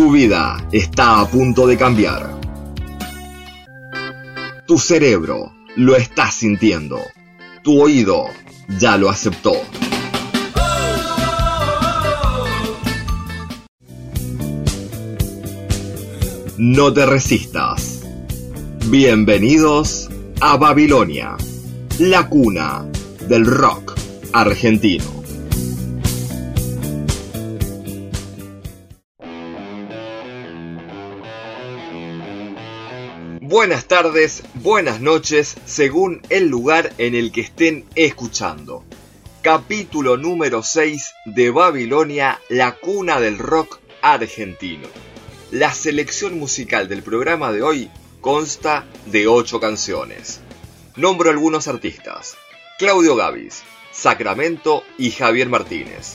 Tu vida está a punto de cambiar. Tu cerebro lo está sintiendo. Tu oído ya lo aceptó. No te resistas. Bienvenidos a Babilonia, la cuna del rock argentino. Buenas tardes, buenas noches, según el lugar en el que estén escuchando. Capítulo número 6 de Babilonia, la cuna del rock argentino. La selección musical del programa de hoy consta de 8 canciones. Nombro algunos artistas. Claudio Gavis, Sacramento y Javier Martínez.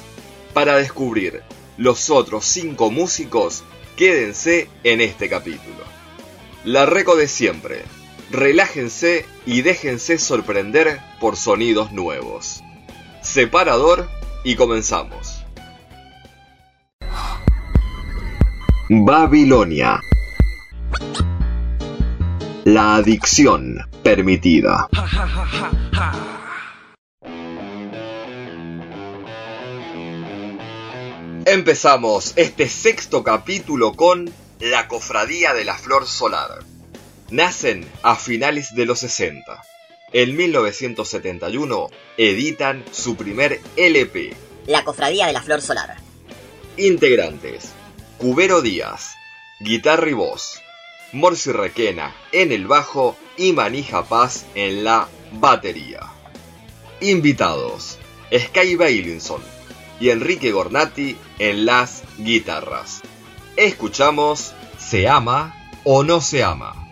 Para descubrir los otros 5 músicos, quédense en este capítulo. La Reco de siempre. Relájense y déjense sorprender por sonidos nuevos. Separador y comenzamos. Babilonia. La adicción permitida. Empezamos este sexto capítulo con la Cofradía de la Flor Solar. Nacen a finales de los 60. En 1971 editan su primer LP. La Cofradía de la Flor Solar. Integrantes. Cubero Díaz, guitarra y voz. Morsi Requena en el bajo y Manija Paz en la batería. Invitados. Sky Bailinson y Enrique Gornati en las guitarras. Escuchamos ¿Se ama o no se ama?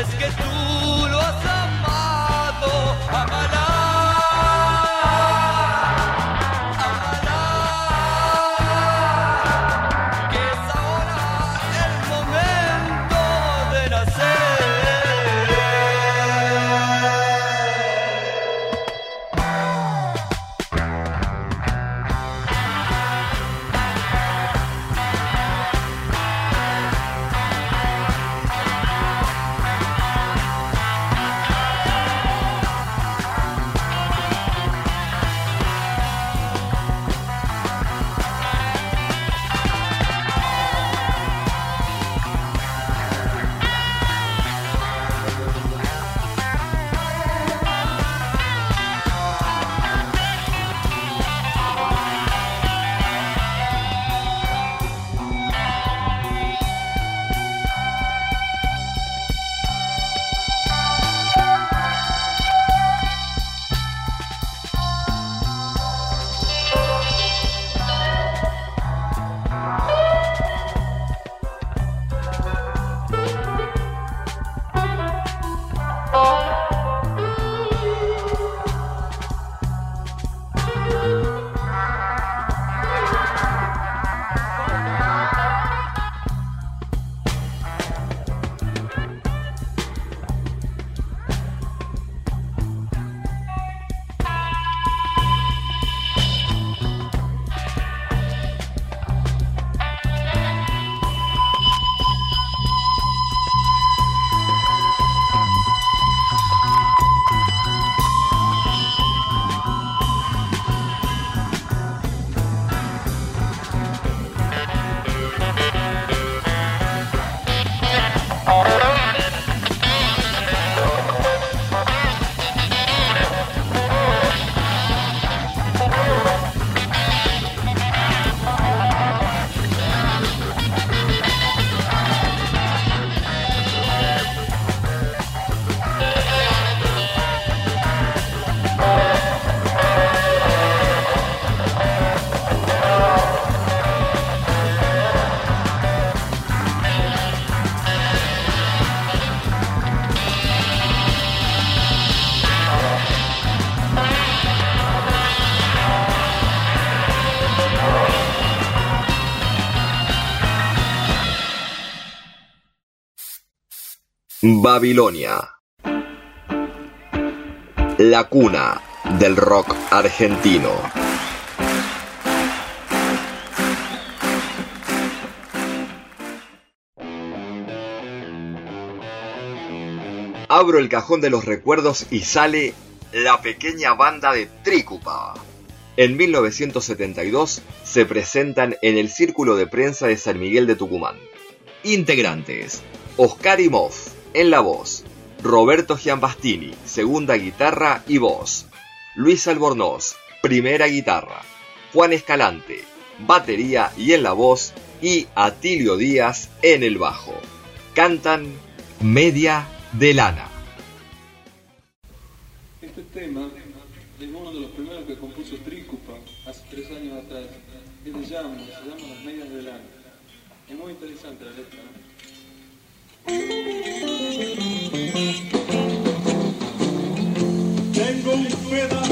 es que tú lo has amado. Babilonia. La cuna del rock argentino. Abro el cajón de los recuerdos y sale la pequeña banda de Trícupa. En 1972 se presentan en el Círculo de Prensa de San Miguel de Tucumán. Integrantes: Oscar Imov en la voz, Roberto Giambastini, segunda guitarra y voz, Luis Albornoz, primera guitarra, Juan Escalante, batería y en la voz, y Atilio Díaz en el bajo. Cantan Media de Lana. Este tema es uno de los primeros que compuso Trícupa hace tres años atrás. Es de llamo, se llama Las Medias de Lana. Es muy interesante la letra. Tengo un pedazo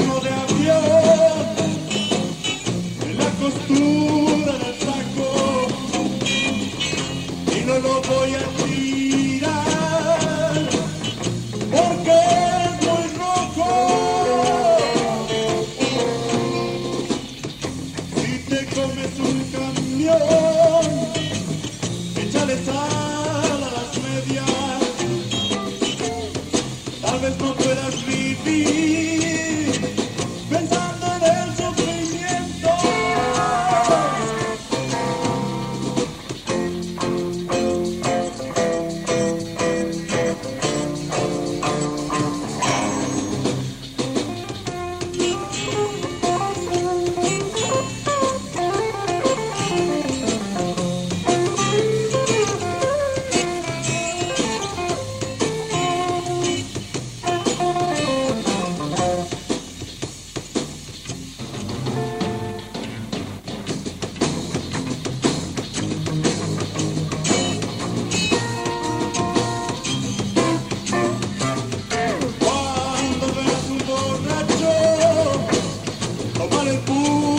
pulso es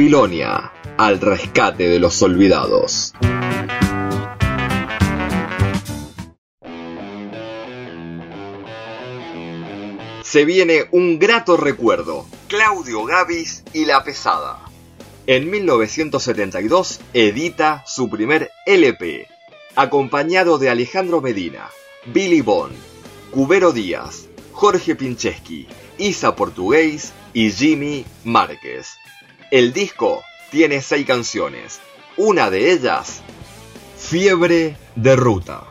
Babilonia, al rescate de los olvidados. Se viene un grato recuerdo, Claudio Gavis y La Pesada. En 1972 edita su primer LP, acompañado de Alejandro Medina, Billy Bond, Cubero Díaz, Jorge Pincheski, Isa Portugués y Jimmy Márquez. El disco tiene seis canciones, una de ellas, Fiebre de Ruta.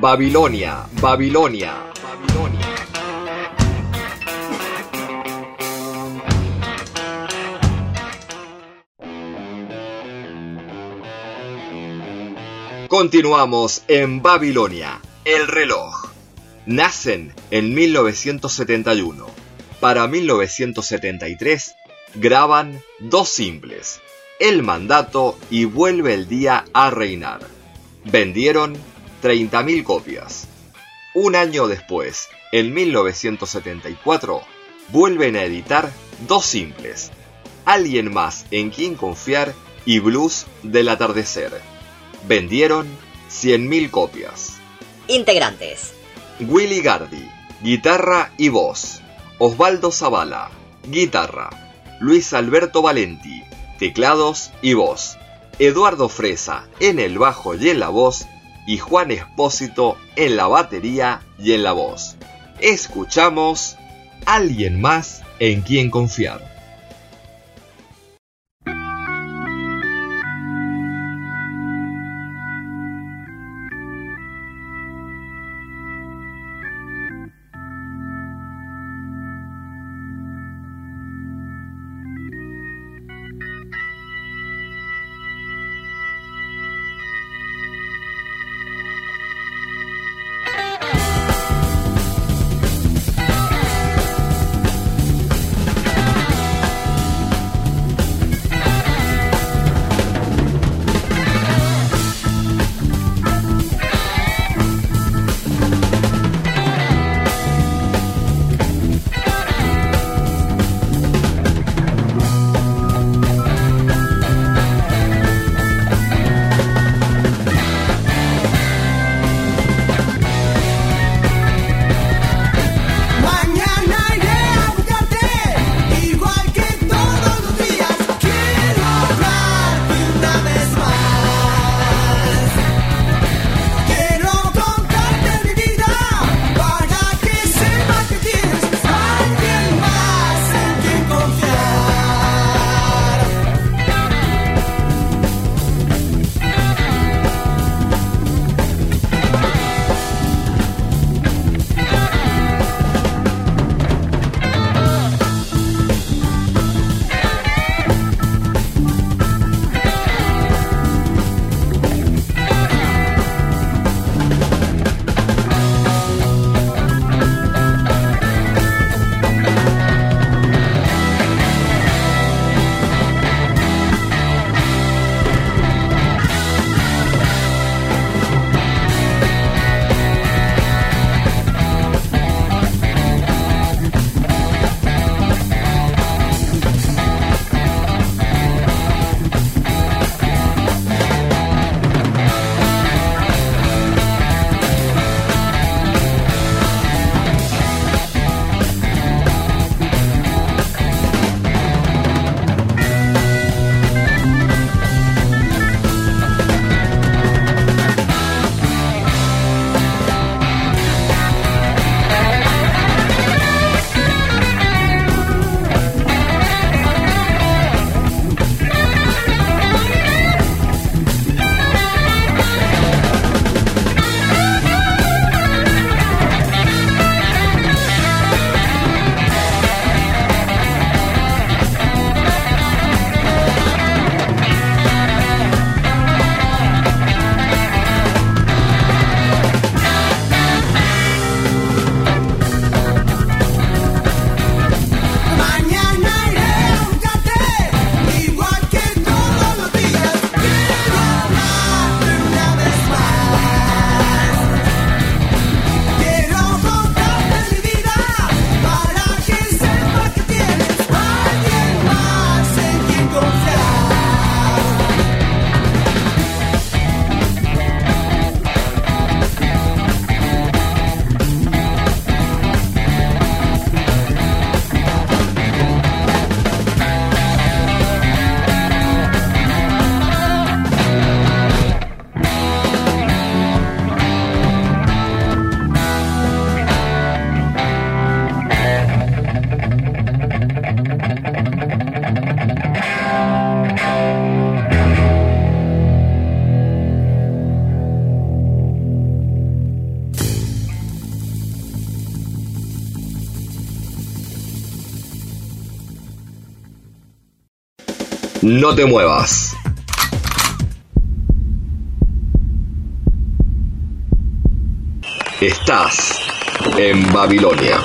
Babilonia, Babilonia, Babilonia. Continuamos en Babilonia, el reloj. Nacen en 1971. Para 1973 graban dos simples, El mandato y Vuelve el día a reinar. Vendieron 30.000 copias. Un año después, en 1974, vuelven a editar dos simples, Alguien más en quien confiar y Blues del atardecer. Vendieron 100.000 copias. Integrantes. Willy Gardi, guitarra y voz. Osvaldo Zavala, guitarra. Luis Alberto Valenti, teclados y voz. Eduardo Fresa en el bajo y en la voz y Juan Espósito en la batería y en la voz. Escuchamos Alguien más en quien confiar. No te muevas. Estás en Babilonia.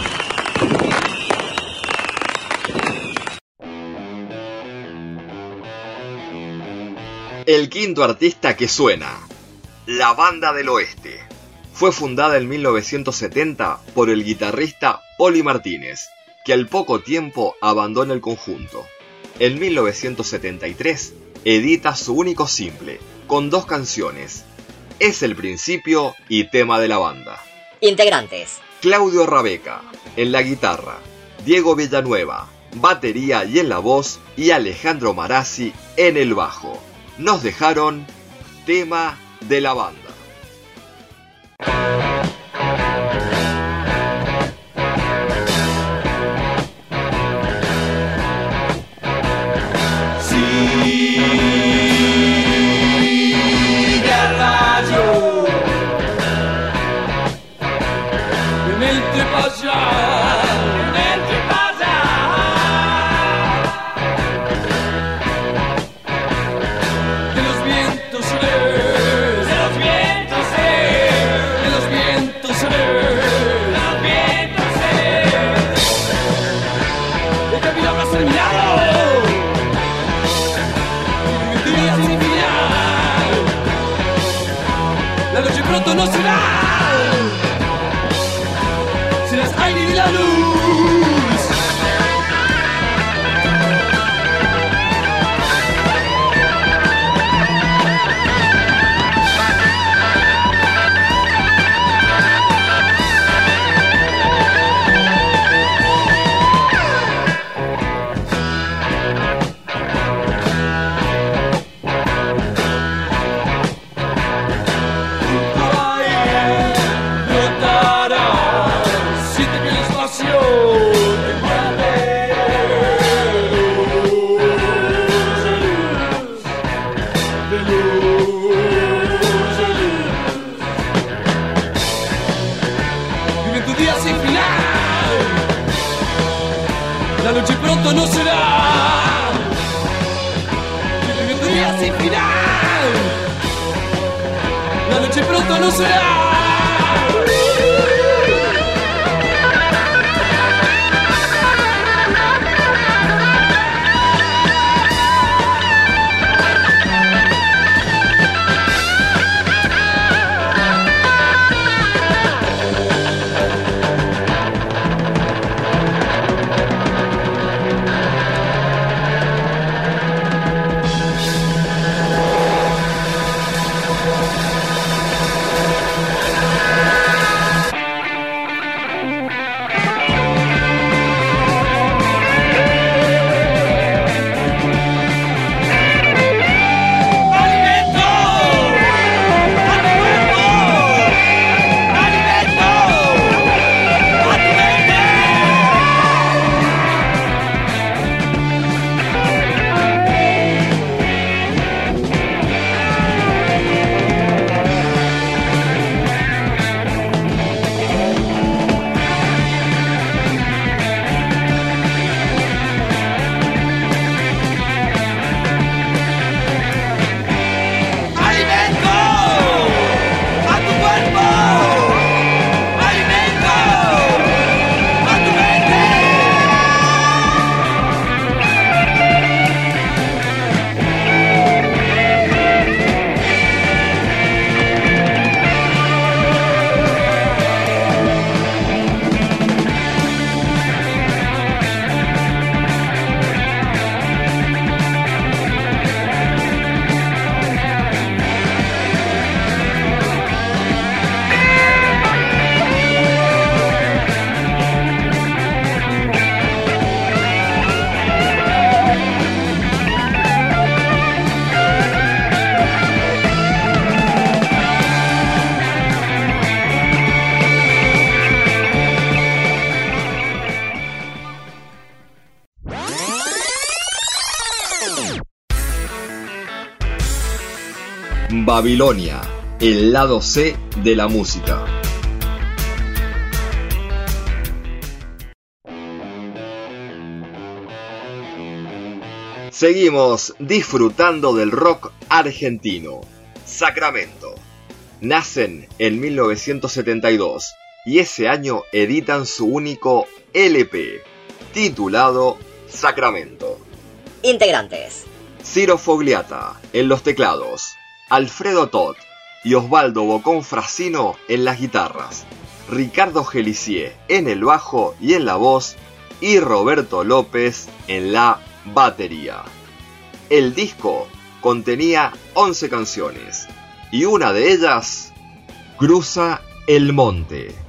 El quinto artista que suena, la Banda del Oeste. Fue fundada en 1970 por el guitarrista Poli Martínez, que al poco tiempo abandona el conjunto. En 1973 edita su único simple, con dos canciones, Es el principio y tema de la banda. Integrantes. Claudio Rabeca, en la guitarra, Diego Villanueva, batería y en la voz, y Alejandro Marazzi en el bajo. Nos dejaron tema de la banda. Babilonia, el lado C de la música. Seguimos disfrutando del rock argentino. Sacramento. nacen en 1972 y ese año editan su único LP, titulado Sacramento. Integrantes. Ciro Fogliata en los teclados, Alfredo Todd y Osvaldo Bocón Frasino en las guitarras, Ricardo Gelicier en el bajo y en la voz y Roberto López en la batería. El disco contenía 11 canciones y una de ellas, Cruza el Monte.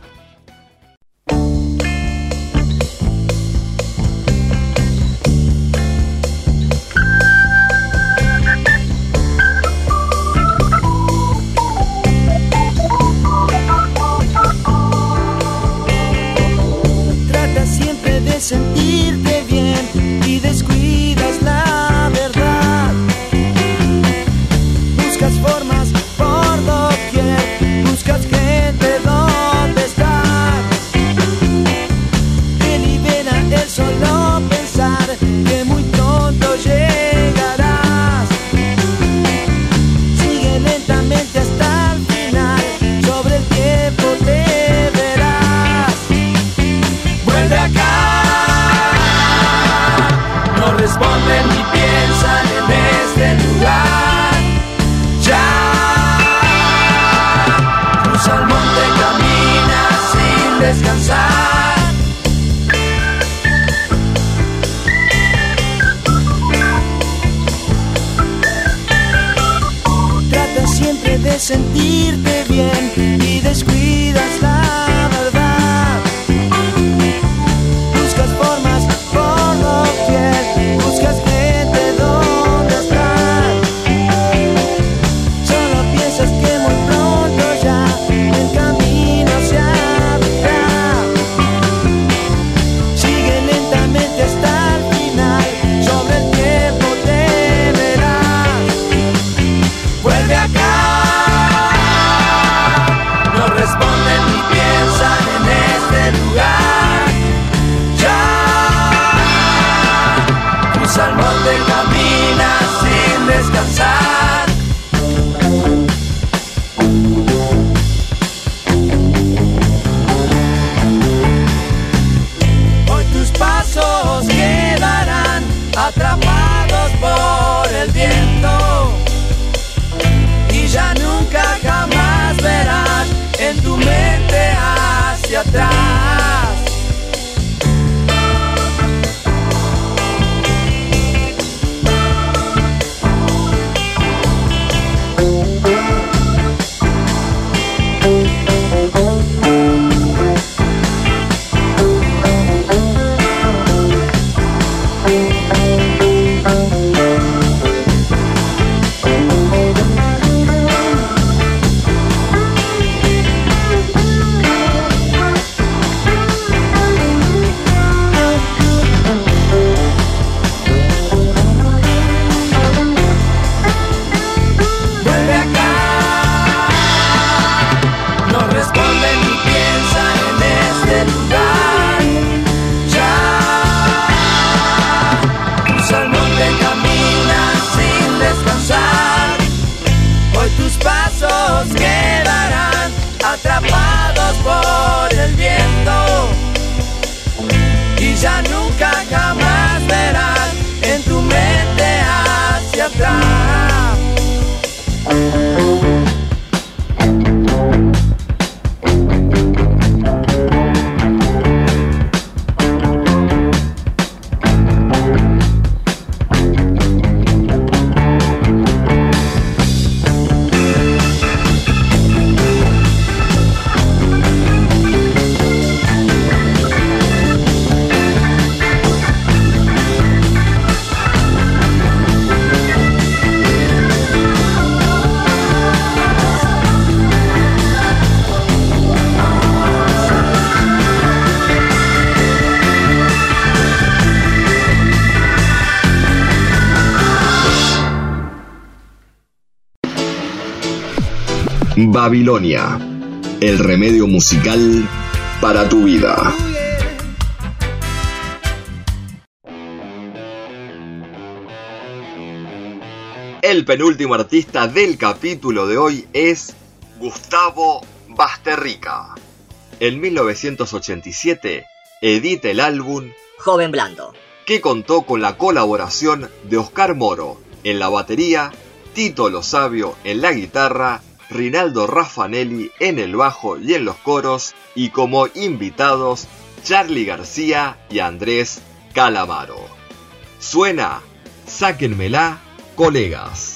stop. Babilonia, el remedio musical para tu vida. El penúltimo artista del capítulo de hoy es Gustavo Basterrica. En 1987 edita el álbum Joven Blando. que contó con la colaboración de Oscar Moro en la batería, Tito Lo Sabio en la guitarra, Rinaldo Raffanelli en el bajo y en los coros y como invitados Charlie García y Andrés Calamaro. Suena, sáquenmela, colegas.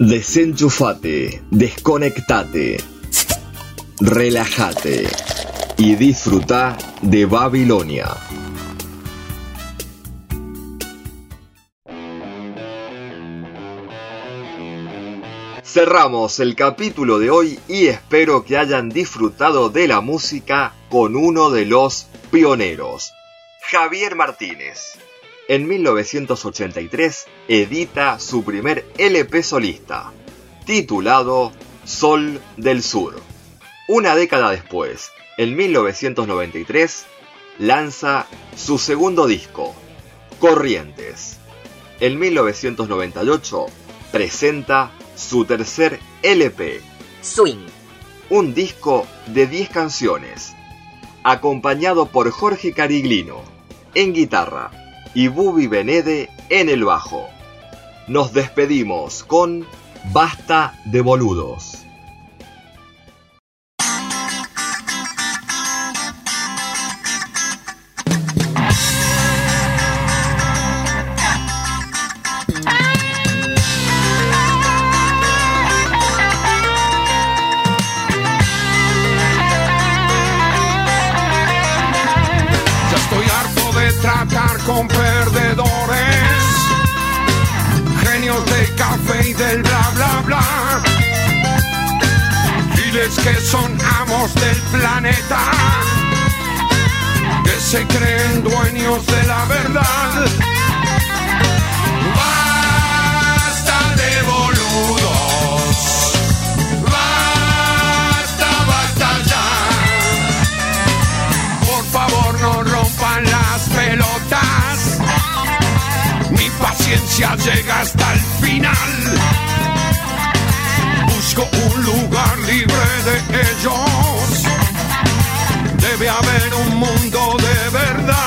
Desenchufate, desconectate, relájate y disfruta de Babilonia. Cerramos el capítulo de hoy y espero que hayan disfrutado de la música con uno de los pioneros, Javier Martínez. En 1983 edita su primer LP solista, titulado Sol del Sur. Una década después, en 1993, lanza su segundo disco, Corrientes. En 1998 presenta su tercer LP, Swing. un disco de 10 canciones, acompañado por Jorge Cariglino en guitarra y Bubi Benede en el bajo. Nos despedimos con Basta de boludos. Diles que son amos del planeta, que se creen dueños de la verdad. Basta de boludos, basta, basta ya. Por favor no rompan las pelotas. Mi paciencia llega hasta el final. Un lugar libre de ellos. Debe haber un mundo de verdad.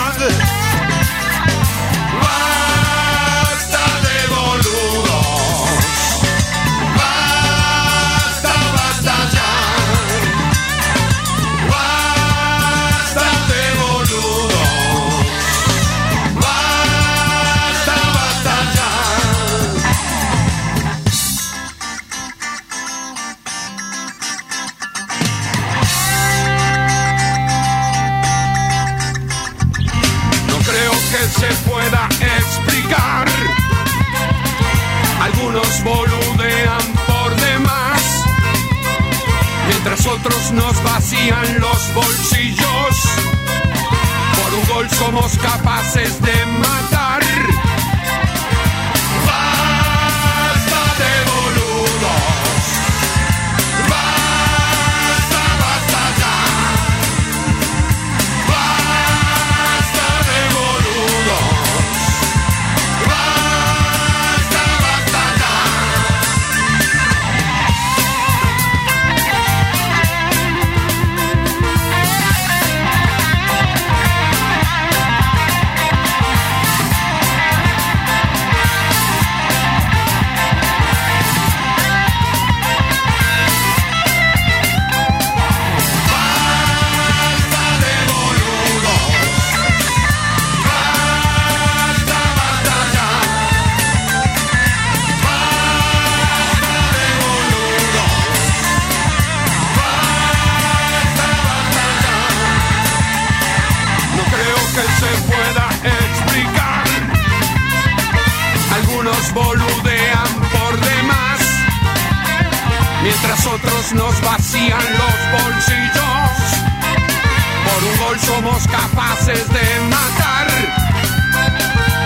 Somos capaces de matar.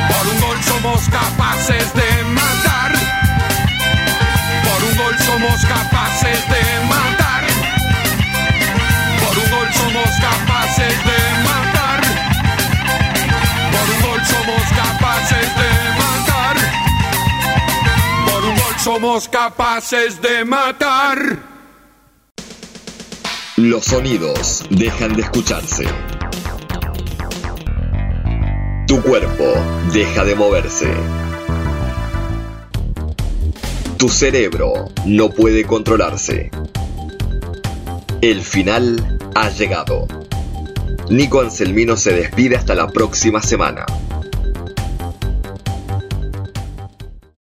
Por un gol somos capaces de matar. Por un gol somos capaces de matar. Por un gol somos capaces de matar. Por un gol somos capaces de matar. Por un gol somos capaces de matar. Los sonidos dejan de escucharse. Tu cuerpo deja de moverse. Tu cerebro no puede controlarse. El final ha llegado. Nico Anselmino se despide hasta la próxima semana.